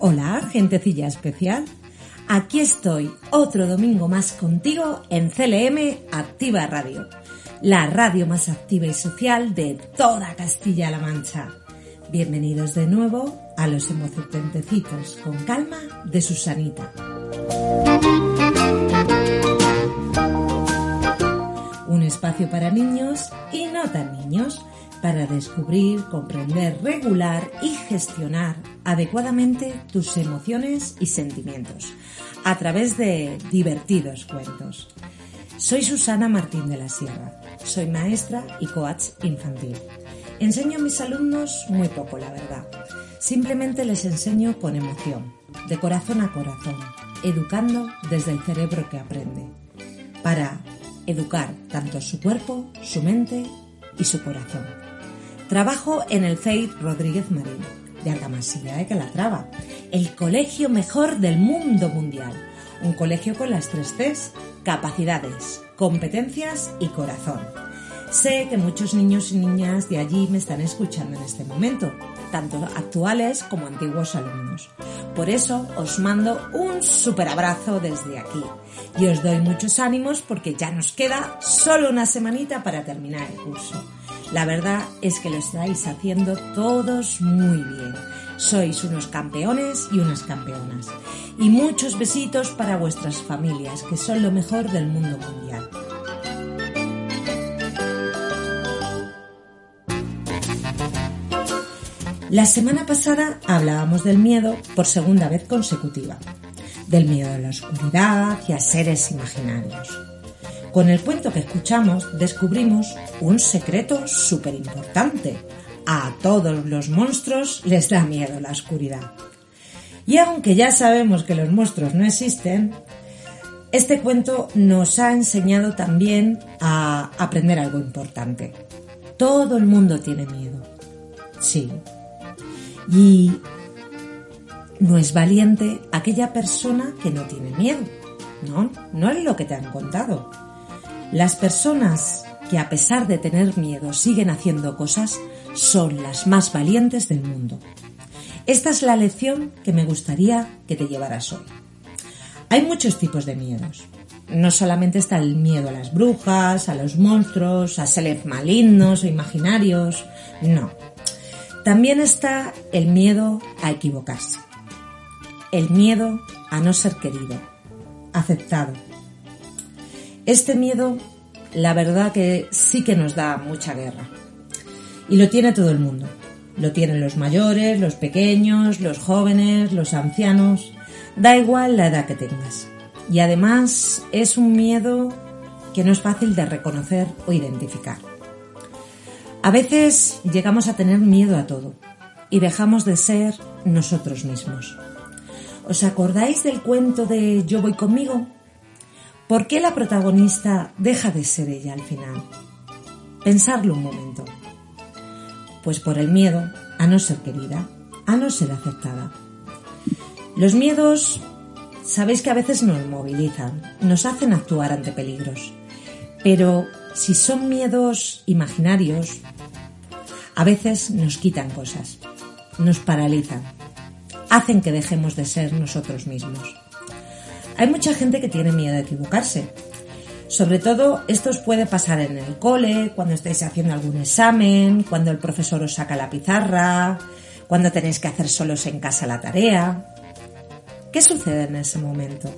Hola, gentecilla especial. Aquí estoy otro domingo más contigo en CLM Activa Radio, la radio más activa y social de toda Castilla-La Mancha. Bienvenidos de nuevo a los emocentecitos con calma de Susanita. Para niños y no tan niños para descubrir, comprender, regular y gestionar adecuadamente tus emociones y sentimientos a través de divertidos cuentos. Soy Susana Martín de la Sierra, soy maestra y coach infantil. Enseño a mis alumnos muy poco, la verdad. Simplemente les enseño con emoción, de corazón a corazón, educando desde el cerebro que aprende, para educar tanto su cuerpo, su mente y su corazón. Trabajo en el CEID Rodríguez Marín, de Argamasilla, ¿eh? que la traba. El colegio mejor del mundo mundial. Un colegio con las tres Cs, capacidades, competencias y corazón. Sé que muchos niños y niñas de allí me están escuchando en este momento, tanto actuales como antiguos alumnos. Por eso os mando un super abrazo desde aquí y os doy muchos ánimos porque ya nos queda solo una semanita para terminar el curso. La verdad es que lo estáis haciendo todos muy bien. Sois unos campeones y unas campeonas. Y muchos besitos para vuestras familias, que son lo mejor del mundo mundial. La semana pasada hablábamos del miedo por segunda vez consecutiva, del miedo a la oscuridad y a seres imaginarios. Con el cuento que escuchamos descubrimos un secreto súper importante. A todos los monstruos les da miedo la oscuridad. Y aunque ya sabemos que los monstruos no existen, este cuento nos ha enseñado también a aprender algo importante. Todo el mundo tiene miedo. Sí. Y no es valiente aquella persona que no tiene miedo. No, no es lo que te han contado. Las personas que a pesar de tener miedo siguen haciendo cosas son las más valientes del mundo. Esta es la lección que me gustaría que te llevaras hoy. Hay muchos tipos de miedos. No solamente está el miedo a las brujas, a los monstruos, a seres malignos o imaginarios, no. También está el miedo a equivocarse. El miedo a no ser querido, aceptado, este miedo, la verdad que sí que nos da mucha guerra. Y lo tiene todo el mundo. Lo tienen los mayores, los pequeños, los jóvenes, los ancianos. Da igual la edad que tengas. Y además es un miedo que no es fácil de reconocer o identificar. A veces llegamos a tener miedo a todo y dejamos de ser nosotros mismos. ¿Os acordáis del cuento de Yo voy conmigo? ¿Por qué la protagonista deja de ser ella al final? Pensarlo un momento. Pues por el miedo a no ser querida, a no ser aceptada. Los miedos, sabéis que a veces nos movilizan, nos hacen actuar ante peligros. Pero si son miedos imaginarios, a veces nos quitan cosas, nos paralizan, hacen que dejemos de ser nosotros mismos. Hay mucha gente que tiene miedo de equivocarse. Sobre todo, esto os puede pasar en el cole, cuando estáis haciendo algún examen, cuando el profesor os saca la pizarra, cuando tenéis que hacer solos en casa la tarea. ¿Qué sucede en ese momento?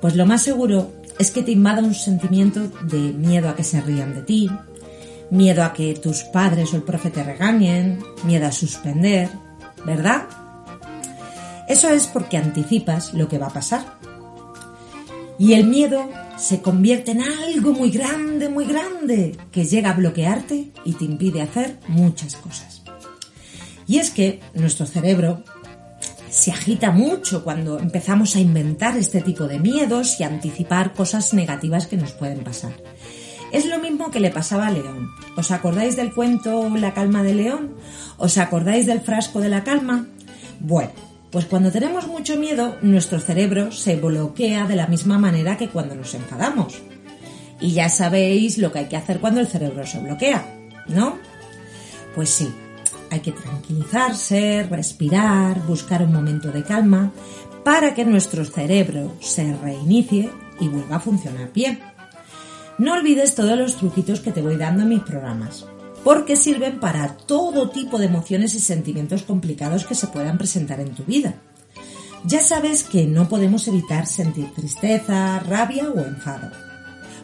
Pues lo más seguro es que te invada un sentimiento de miedo a que se rían de ti, miedo a que tus padres o el profe te regañen, miedo a suspender, ¿verdad? Eso es porque anticipas lo que va a pasar. Y el miedo se convierte en algo muy grande, muy grande, que llega a bloquearte y te impide hacer muchas cosas. Y es que nuestro cerebro se agita mucho cuando empezamos a inventar este tipo de miedos y anticipar cosas negativas que nos pueden pasar. Es lo mismo que le pasaba a León. ¿Os acordáis del cuento La calma de León? ¿Os acordáis del frasco de la calma? Bueno, pues cuando tenemos mucho miedo, nuestro cerebro se bloquea de la misma manera que cuando nos enfadamos. Y ya sabéis lo que hay que hacer cuando el cerebro se bloquea, ¿no? Pues sí, hay que tranquilizarse, respirar, buscar un momento de calma para que nuestro cerebro se reinicie y vuelva a funcionar bien. No olvides todos los truquitos que te voy dando en mis programas, porque sirven para todo tipo de emociones y sentimientos complicados que se puedan presentar en tu vida. Ya sabes que no podemos evitar sentir tristeza, rabia o enfado.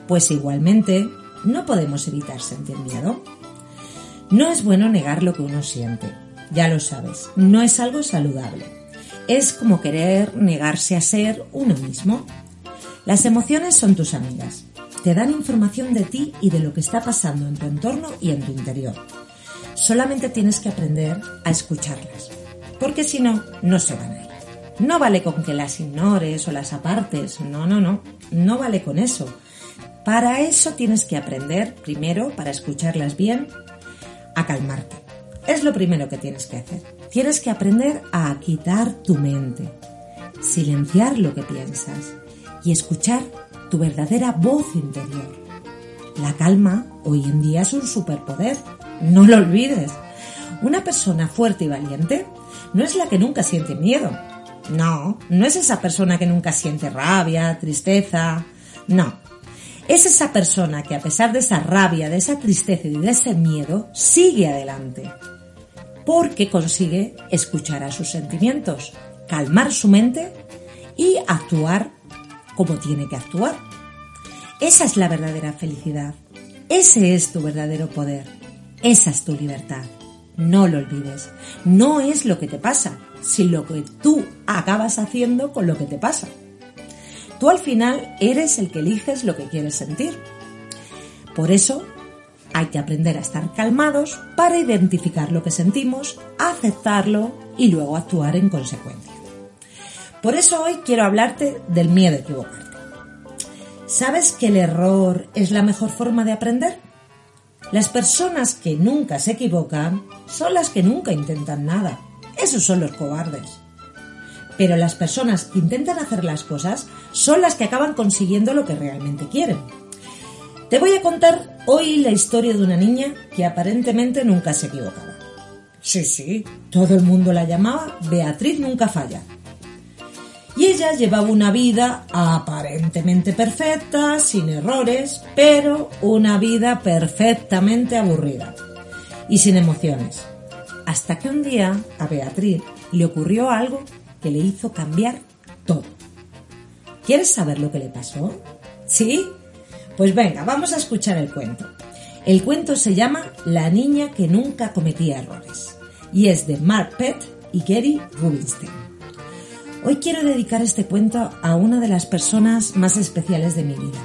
Pues igualmente, no podemos evitar sentir miedo. No es bueno negar lo que uno siente, ya lo sabes, no es algo saludable. Es como querer negarse a ser uno mismo. Las emociones son tus amigas, te dan información de ti y de lo que está pasando en tu entorno y en tu interior. Solamente tienes que aprender a escucharlas, porque si no, no se van a ir. No vale con que las ignores o las apartes, no, no, no, no vale con eso. Para eso tienes que aprender, primero, para escucharlas bien, a calmarte. Es lo primero que tienes que hacer. Tienes que aprender a quitar tu mente, silenciar lo que piensas y escuchar tu verdadera voz interior. La calma hoy en día es un superpoder, no lo olvides. Una persona fuerte y valiente no es la que nunca siente miedo. No, no es esa persona que nunca siente rabia, tristeza. No, es esa persona que a pesar de esa rabia, de esa tristeza y de ese miedo, sigue adelante. Porque consigue escuchar a sus sentimientos, calmar su mente y actuar como tiene que actuar. Esa es la verdadera felicidad. Ese es tu verdadero poder. Esa es tu libertad. No lo olvides. No es lo que te pasa, sino lo que tú acabas haciendo con lo que te pasa. Tú al final eres el que eliges lo que quieres sentir. Por eso hay que aprender a estar calmados para identificar lo que sentimos, aceptarlo y luego actuar en consecuencia. Por eso hoy quiero hablarte del miedo a equivocarte. ¿Sabes que el error es la mejor forma de aprender? Las personas que nunca se equivocan son las que nunca intentan nada. Esos son los cobardes pero las personas que intentan hacer las cosas son las que acaban consiguiendo lo que realmente quieren. Te voy a contar hoy la historia de una niña que aparentemente nunca se equivocaba. Sí, sí, todo el mundo la llamaba Beatriz nunca falla. Y ella llevaba una vida aparentemente perfecta, sin errores, pero una vida perfectamente aburrida y sin emociones. Hasta que un día a Beatriz le ocurrió algo que le hizo cambiar todo. ¿Quieres saber lo que le pasó? ¿Sí? Pues venga, vamos a escuchar el cuento. El cuento se llama La niña que nunca cometía errores y es de Mark Pett y Gary Rubinstein. Hoy quiero dedicar este cuento a una de las personas más especiales de mi vida,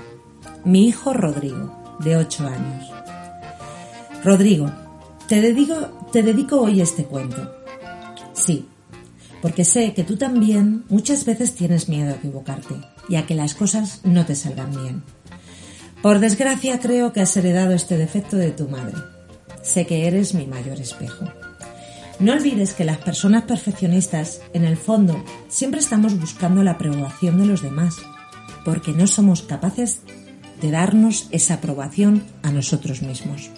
mi hijo Rodrigo, de 8 años. Rodrigo, te dedico, te dedico hoy este cuento. Sí, porque sé que tú también muchas veces tienes miedo a equivocarte y a que las cosas no te salgan bien. Por desgracia creo que has heredado este defecto de tu madre. Sé que eres mi mayor espejo. No olvides que las personas perfeccionistas, en el fondo, siempre estamos buscando la aprobación de los demás, porque no somos capaces de darnos esa aprobación a nosotros mismos.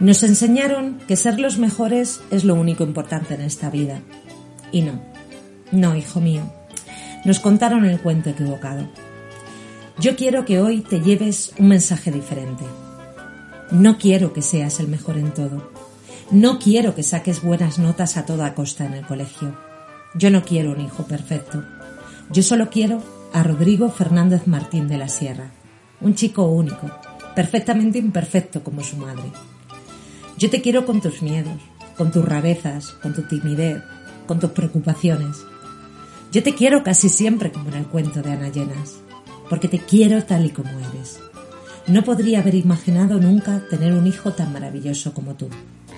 Nos enseñaron que ser los mejores es lo único importante en esta vida, y no, no, hijo mío, nos contaron el cuento equivocado. Yo quiero que hoy te lleves un mensaje diferente. No quiero que seas el mejor en todo. No quiero que saques buenas notas a toda costa en el colegio. Yo no quiero un hijo perfecto. Yo solo quiero a Rodrigo Fernández Martín de la Sierra, un chico único, perfectamente imperfecto como su madre. Yo te quiero con tus miedos, con tus rarezas, con tu timidez, con tus preocupaciones. Yo te quiero casi siempre como en el cuento de Ana Llenas. porque te quiero tal y como eres. No podría haber imaginado nunca tener un hijo tan maravilloso como tú.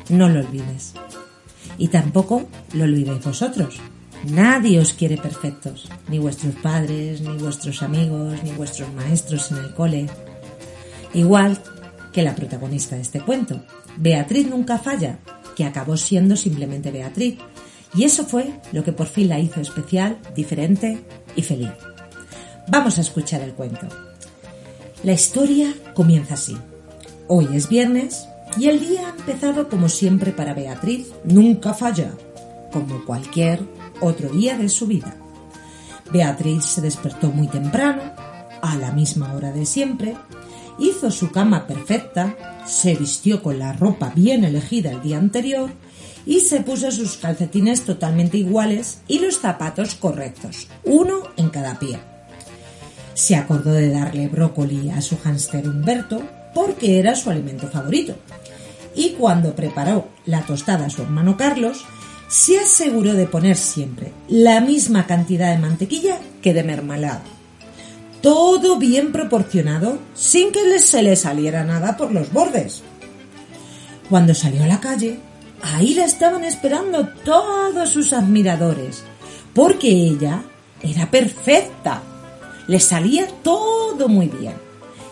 No lo olvides. Y tampoco lo olvidéis vosotros. Nadie os quiere perfectos, ni vuestros padres, ni vuestros amigos, ni vuestros maestros en el cole. Igual que la protagonista de este cuento. Beatriz nunca falla, que acabó siendo simplemente Beatriz. Y eso fue lo que por fin la hizo especial, diferente y feliz. Vamos a escuchar el cuento. La historia comienza así. Hoy es viernes y el día ha empezado como siempre para Beatriz, nunca falla, como cualquier otro día de su vida. Beatriz se despertó muy temprano, a la misma hora de siempre, hizo su cama perfecta, se vistió con la ropa bien elegida el día anterior y se puso sus calcetines totalmente iguales y los zapatos correctos, uno en cada pie. Se acordó de darle brócoli a su hámster Humberto porque era su alimento favorito. Y cuando preparó la tostada a su hermano Carlos, se aseguró de poner siempre la misma cantidad de mantequilla que de mermelada. Todo bien proporcionado, sin que se le saliera nada por los bordes. Cuando salió a la calle, ahí la estaban esperando todos sus admiradores, porque ella era perfecta. Le salía todo muy bien.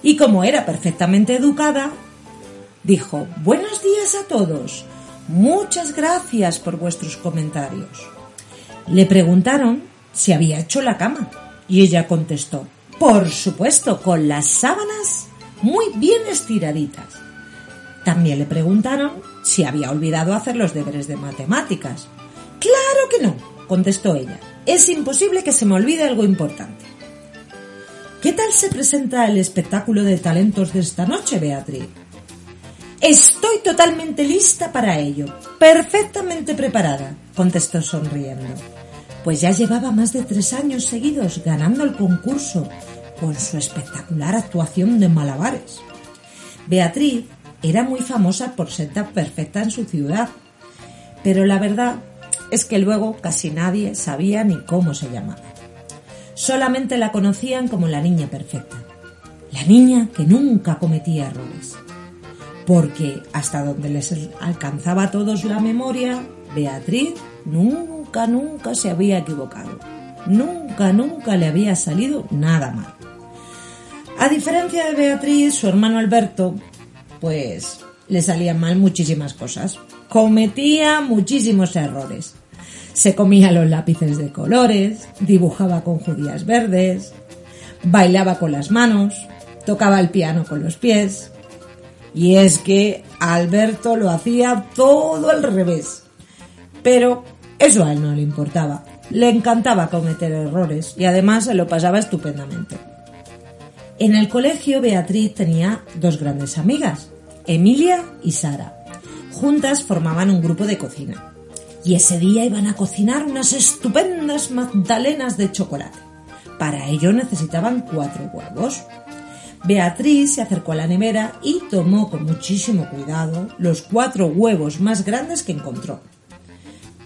Y como era perfectamente educada, dijo, Buenos días a todos. Muchas gracias por vuestros comentarios. Le preguntaron si había hecho la cama y ella contestó, por supuesto, con las sábanas muy bien estiraditas. También le preguntaron si había olvidado hacer los deberes de matemáticas. Claro que no, contestó ella. Es imposible que se me olvide algo importante. ¿Qué tal se presenta el espectáculo de talentos de esta noche, Beatriz? Estoy totalmente lista para ello, perfectamente preparada, contestó sonriendo, pues ya llevaba más de tres años seguidos ganando el concurso con su espectacular actuación de malabares. Beatriz era muy famosa por ser tan perfecta en su ciudad, pero la verdad es que luego casi nadie sabía ni cómo se llamaba. Solamente la conocían como la niña perfecta, la niña que nunca cometía errores porque hasta donde les alcanzaba a todos la memoria, Beatriz nunca, nunca se había equivocado. Nunca, nunca le había salido nada mal. A diferencia de Beatriz, su hermano Alberto, pues le salían mal muchísimas cosas. Cometía muchísimos errores. Se comía los lápices de colores, dibujaba con judías verdes, bailaba con las manos, tocaba el piano con los pies, y es que Alberto lo hacía todo al revés. Pero eso a él no le importaba. Le encantaba cometer errores y además se lo pasaba estupendamente. En el colegio Beatriz tenía dos grandes amigas, Emilia y Sara. Juntas formaban un grupo de cocina. Y ese día iban a cocinar unas estupendas magdalenas de chocolate. Para ello necesitaban cuatro huevos, Beatriz se acercó a la nevera y tomó con muchísimo cuidado los cuatro huevos más grandes que encontró.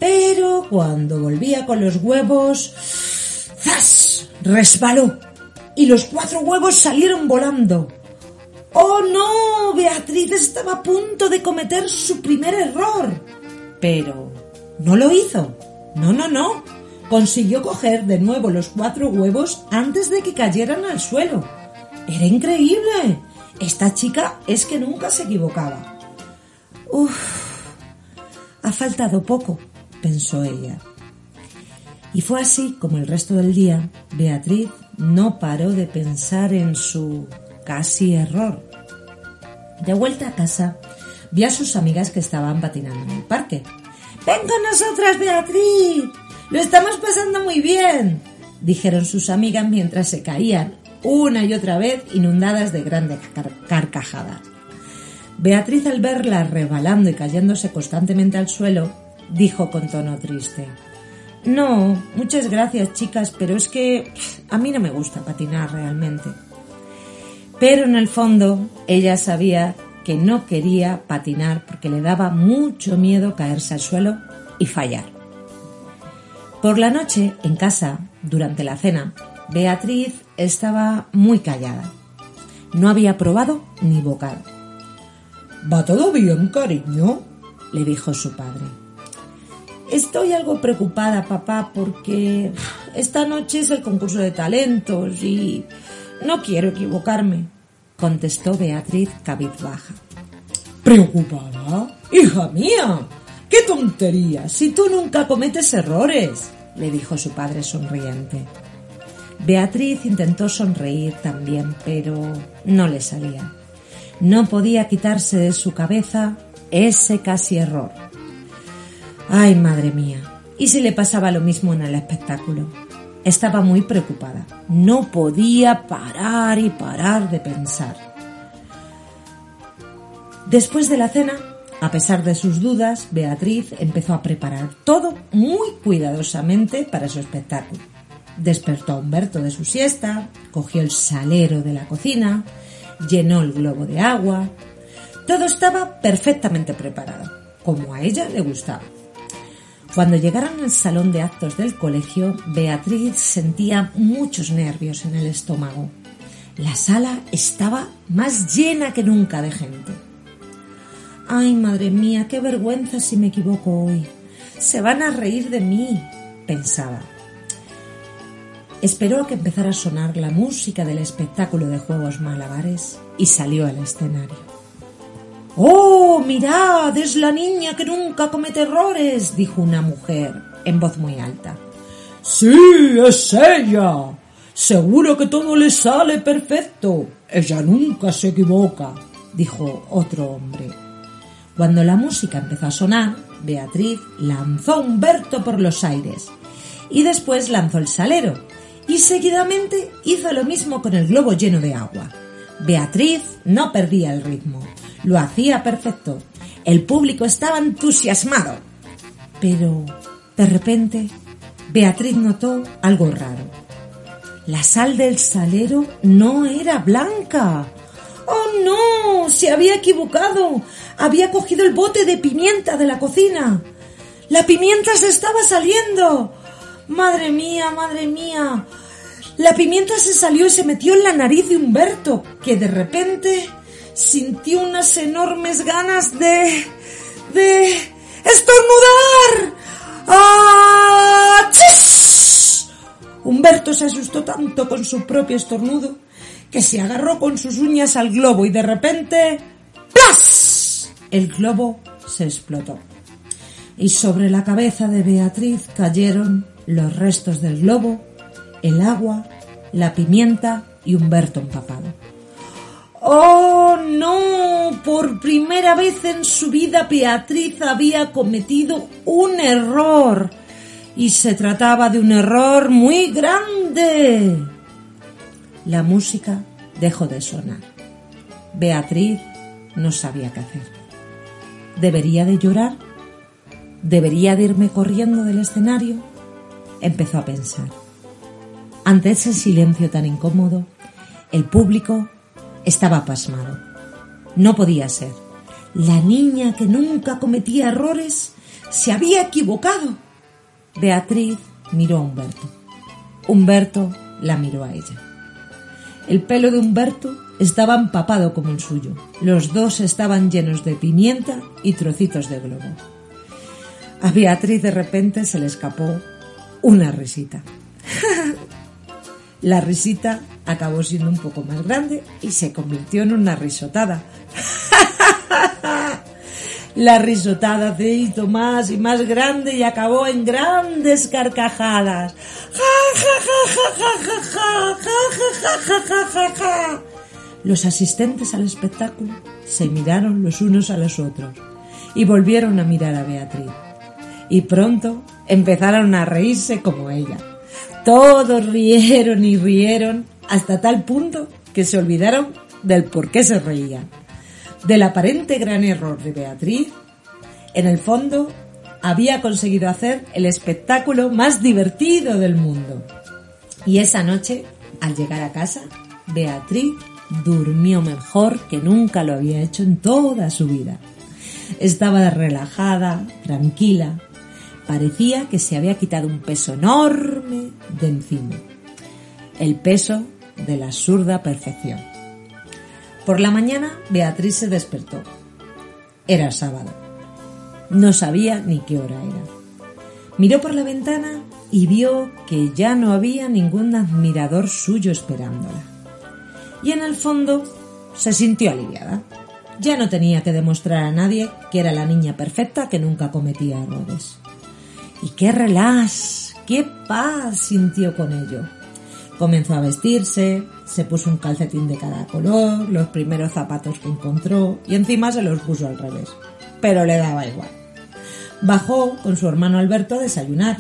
Pero cuando volvía con los huevos, ¡zas! resbaló y los cuatro huevos salieron volando. ¡Oh no! Beatriz estaba a punto de cometer su primer error. Pero no lo hizo. No, no, no. Consiguió coger de nuevo los cuatro huevos antes de que cayeran al suelo era increíble. Esta chica es que nunca se equivocaba. Uf, ha faltado poco, pensó ella. Y fue así como el resto del día Beatriz no paró de pensar en su casi error. De vuelta a casa, vi a sus amigas que estaban patinando en el parque. Ven con nosotras, Beatriz. Lo estamos pasando muy bien, dijeron sus amigas mientras se caían una y otra vez inundadas de grandes carcajadas. Beatriz al verla rebalando y cayéndose constantemente al suelo, dijo con tono triste. No, muchas gracias chicas, pero es que a mí no me gusta patinar realmente. Pero en el fondo ella sabía que no quería patinar porque le daba mucho miedo caerse al suelo y fallar. Por la noche, en casa, durante la cena, Beatriz estaba muy callada. No había probado ni bocado. ¿Va todo bien, cariño? le dijo su padre. Estoy algo preocupada, papá, porque esta noche es el concurso de talentos y no quiero equivocarme, contestó Beatriz cabizbaja. ¿Preocupada? Hija mía, qué tontería, si tú nunca cometes errores, le dijo su padre sonriente. Beatriz intentó sonreír también, pero no le salía. No podía quitarse de su cabeza ese casi error. Ay, madre mía, ¿y si le pasaba lo mismo en el espectáculo? Estaba muy preocupada. No podía parar y parar de pensar. Después de la cena, a pesar de sus dudas, Beatriz empezó a preparar todo muy cuidadosamente para su espectáculo. Despertó a Humberto de su siesta, cogió el salero de la cocina, llenó el globo de agua. Todo estaba perfectamente preparado, como a ella le gustaba. Cuando llegaron al salón de actos del colegio, Beatriz sentía muchos nervios en el estómago. La sala estaba más llena que nunca de gente. Ay, madre mía, qué vergüenza si me equivoco hoy. Se van a reír de mí, pensaba. Esperó a que empezara a sonar la música del espectáculo de juegos malabares y salió al escenario. ¡Oh, mirad! Es la niña que nunca comete errores, dijo una mujer en voz muy alta. Sí, es ella. Seguro que todo le sale perfecto. Ella nunca se equivoca, dijo otro hombre. Cuando la música empezó a sonar, Beatriz lanzó a Humberto por los aires y después lanzó el salero y seguidamente hizo lo mismo con el globo lleno de agua. Beatriz no perdía el ritmo. Lo hacía perfecto. El público estaba entusiasmado. Pero, de repente, Beatriz notó algo raro. La sal del salero no era blanca. ¡Oh, no! Se había equivocado. Había cogido el bote de pimienta de la cocina. La pimienta se estaba saliendo. Madre mía, madre mía. La pimienta se salió y se metió en la nariz de Humberto, que de repente sintió unas enormes ganas de... de... estornudar. ¡Ah! Humberto se asustó tanto con su propio estornudo que se agarró con sus uñas al globo y de repente... ¡Plas! El globo se explotó. Y sobre la cabeza de Beatriz cayeron los restos del globo, el agua, la pimienta y Humberto empapado. ¡Oh, no! Por primera vez en su vida Beatriz había cometido un error. Y se trataba de un error muy grande. La música dejó de sonar. Beatriz no sabía qué hacer. ¿Debería de llorar? ¿Debería de irme corriendo del escenario? Empezó a pensar. Ante ese silencio tan incómodo, el público estaba pasmado. No podía ser. La niña que nunca cometía errores se había equivocado. Beatriz miró a Humberto. Humberto la miró a ella. El pelo de Humberto estaba empapado como el suyo. Los dos estaban llenos de pimienta y trocitos de globo. A Beatriz de repente se le escapó una risita. La risita acabó siendo un poco más grande y se convirtió en una risotada. La risotada se hizo más y más grande y acabó en grandes carcajadas. Los asistentes al espectáculo se miraron los unos a los otros y volvieron a mirar a Beatriz. Y pronto empezaron a reírse como ella. Todos rieron y rieron hasta tal punto que se olvidaron del por qué se reían. Del aparente gran error de Beatriz, en el fondo había conseguido hacer el espectáculo más divertido del mundo. Y esa noche, al llegar a casa, Beatriz durmió mejor que nunca lo había hecho en toda su vida. Estaba relajada, tranquila, Parecía que se había quitado un peso enorme de encima. El peso de la absurda perfección. Por la mañana Beatriz se despertó. Era sábado. No sabía ni qué hora era. Miró por la ventana y vio que ya no había ningún admirador suyo esperándola. Y en el fondo se sintió aliviada. Ya no tenía que demostrar a nadie que era la niña perfecta que nunca cometía errores. Y qué relax, qué paz sintió con ello. Comenzó a vestirse, se puso un calcetín de cada color, los primeros zapatos que encontró y encima se los puso al revés. Pero le daba igual. Bajó con su hermano Alberto a desayunar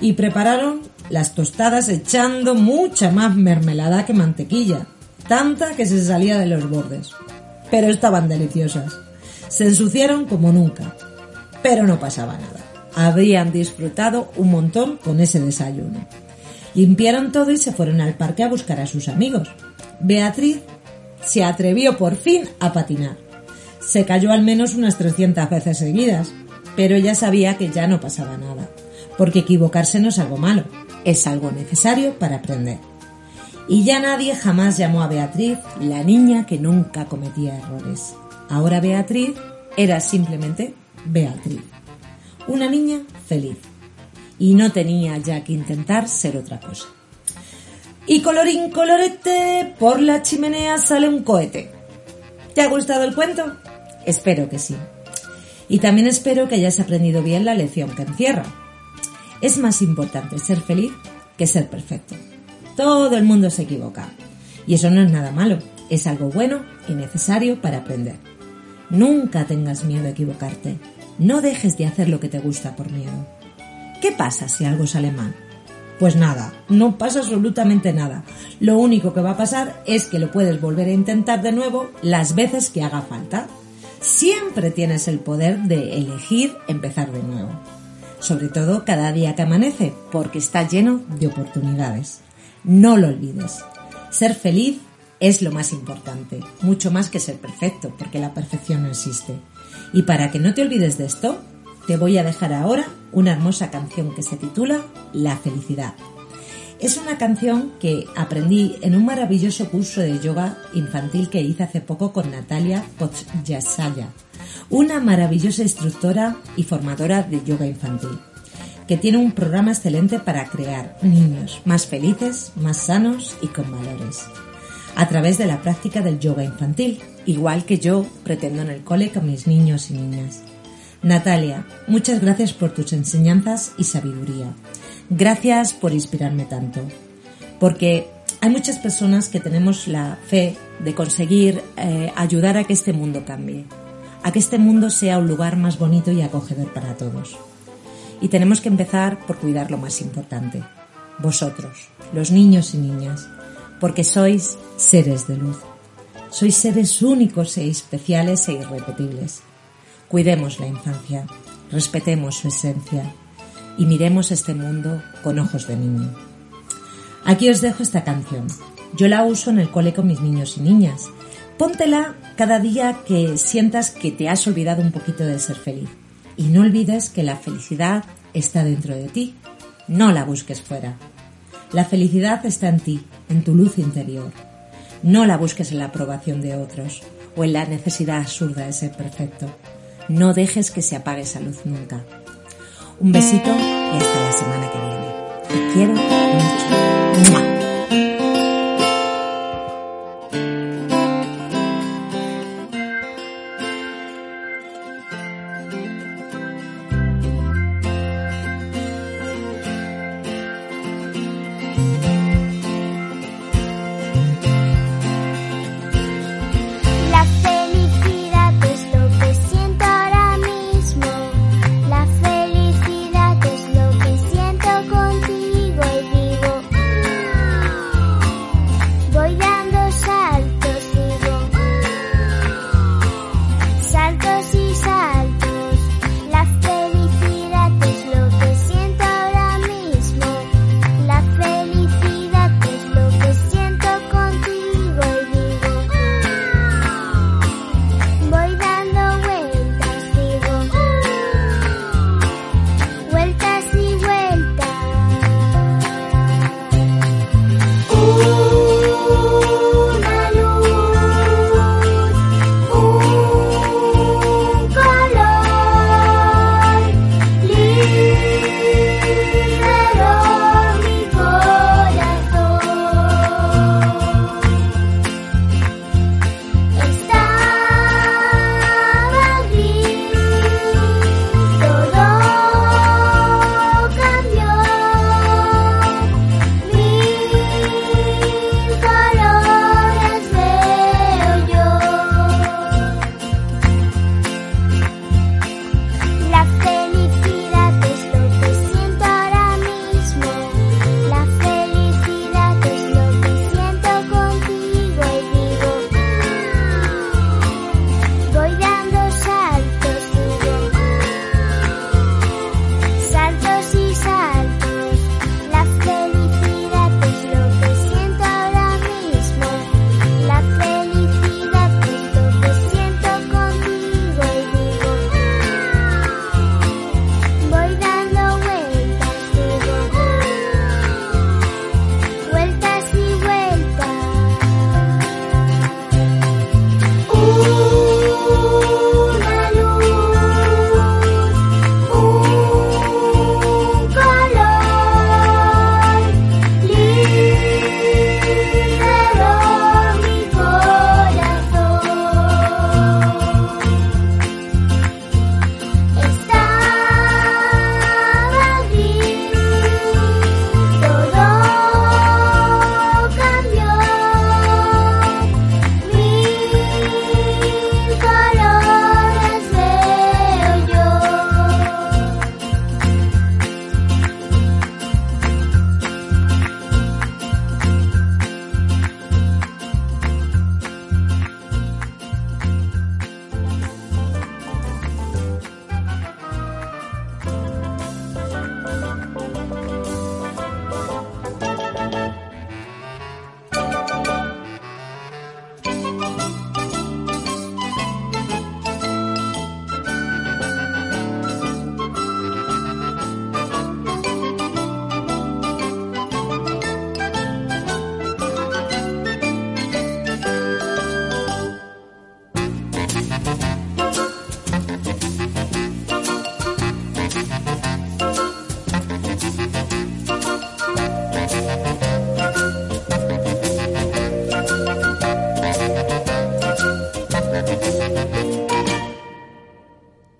y prepararon las tostadas echando mucha más mermelada que mantequilla, tanta que se salía de los bordes pero estaban deliciosas. Se ensuciaron como nunca, pero no pasaba nada. Habían disfrutado un montón con ese desayuno. Limpiaron todo y se fueron al parque a buscar a sus amigos. Beatriz se atrevió por fin a patinar. Se cayó al menos unas 300 veces seguidas, pero ella sabía que ya no pasaba nada, porque equivocarse no es algo malo, es algo necesario para aprender y ya nadie jamás llamó a Beatriz la niña que nunca cometía errores. Ahora Beatriz era simplemente Beatriz, una niña feliz y no tenía ya que intentar ser otra cosa. Y colorín colorete, por la chimenea sale un cohete. ¿Te ha gustado el cuento? Espero que sí. Y también espero que hayas aprendido bien la lección que encierra. Es más importante ser feliz que ser perfecto. Todo el mundo se equivoca. Y eso no es nada malo, es algo bueno y necesario para aprender. Nunca tengas miedo a equivocarte. No dejes de hacer lo que te gusta por miedo. ¿Qué pasa si algo sale mal? Pues nada, no pasa absolutamente nada. Lo único que va a pasar es que lo puedes volver a intentar de nuevo las veces que haga falta. Siempre tienes el poder de elegir empezar de nuevo. Sobre todo cada día que amanece, porque está lleno de oportunidades. No lo olvides. Ser feliz es lo más importante, mucho más que ser perfecto, porque la perfección no existe. Y para que no te olvides de esto, te voy a dejar ahora una hermosa canción que se titula La felicidad. Es una canción que aprendí en un maravilloso curso de yoga infantil que hice hace poco con Natalia Podjasaya, una maravillosa instructora y formadora de yoga infantil que tiene un programa excelente para crear niños más felices, más sanos y con valores, a través de la práctica del yoga infantil, igual que yo pretendo en el cole con mis niños y niñas. Natalia, muchas gracias por tus enseñanzas y sabiduría. Gracias por inspirarme tanto. Porque hay muchas personas que tenemos la fe de conseguir eh, ayudar a que este mundo cambie, a que este mundo sea un lugar más bonito y acogedor para todos. Y tenemos que empezar por cuidar lo más importante, vosotros, los niños y niñas, porque sois seres de luz. Sois seres únicos e especiales e irrepetibles. Cuidemos la infancia, respetemos su esencia y miremos este mundo con ojos de niño. Aquí os dejo esta canción. Yo la uso en el cole con mis niños y niñas. Póntela cada día que sientas que te has olvidado un poquito de ser feliz. Y no olvides que la felicidad está dentro de ti, no la busques fuera. La felicidad está en ti, en tu luz interior. No la busques en la aprobación de otros o en la necesidad absurda de ser perfecto. No dejes que se apague esa luz nunca. Un besito y hasta la semana que viene. Te quiero mucho.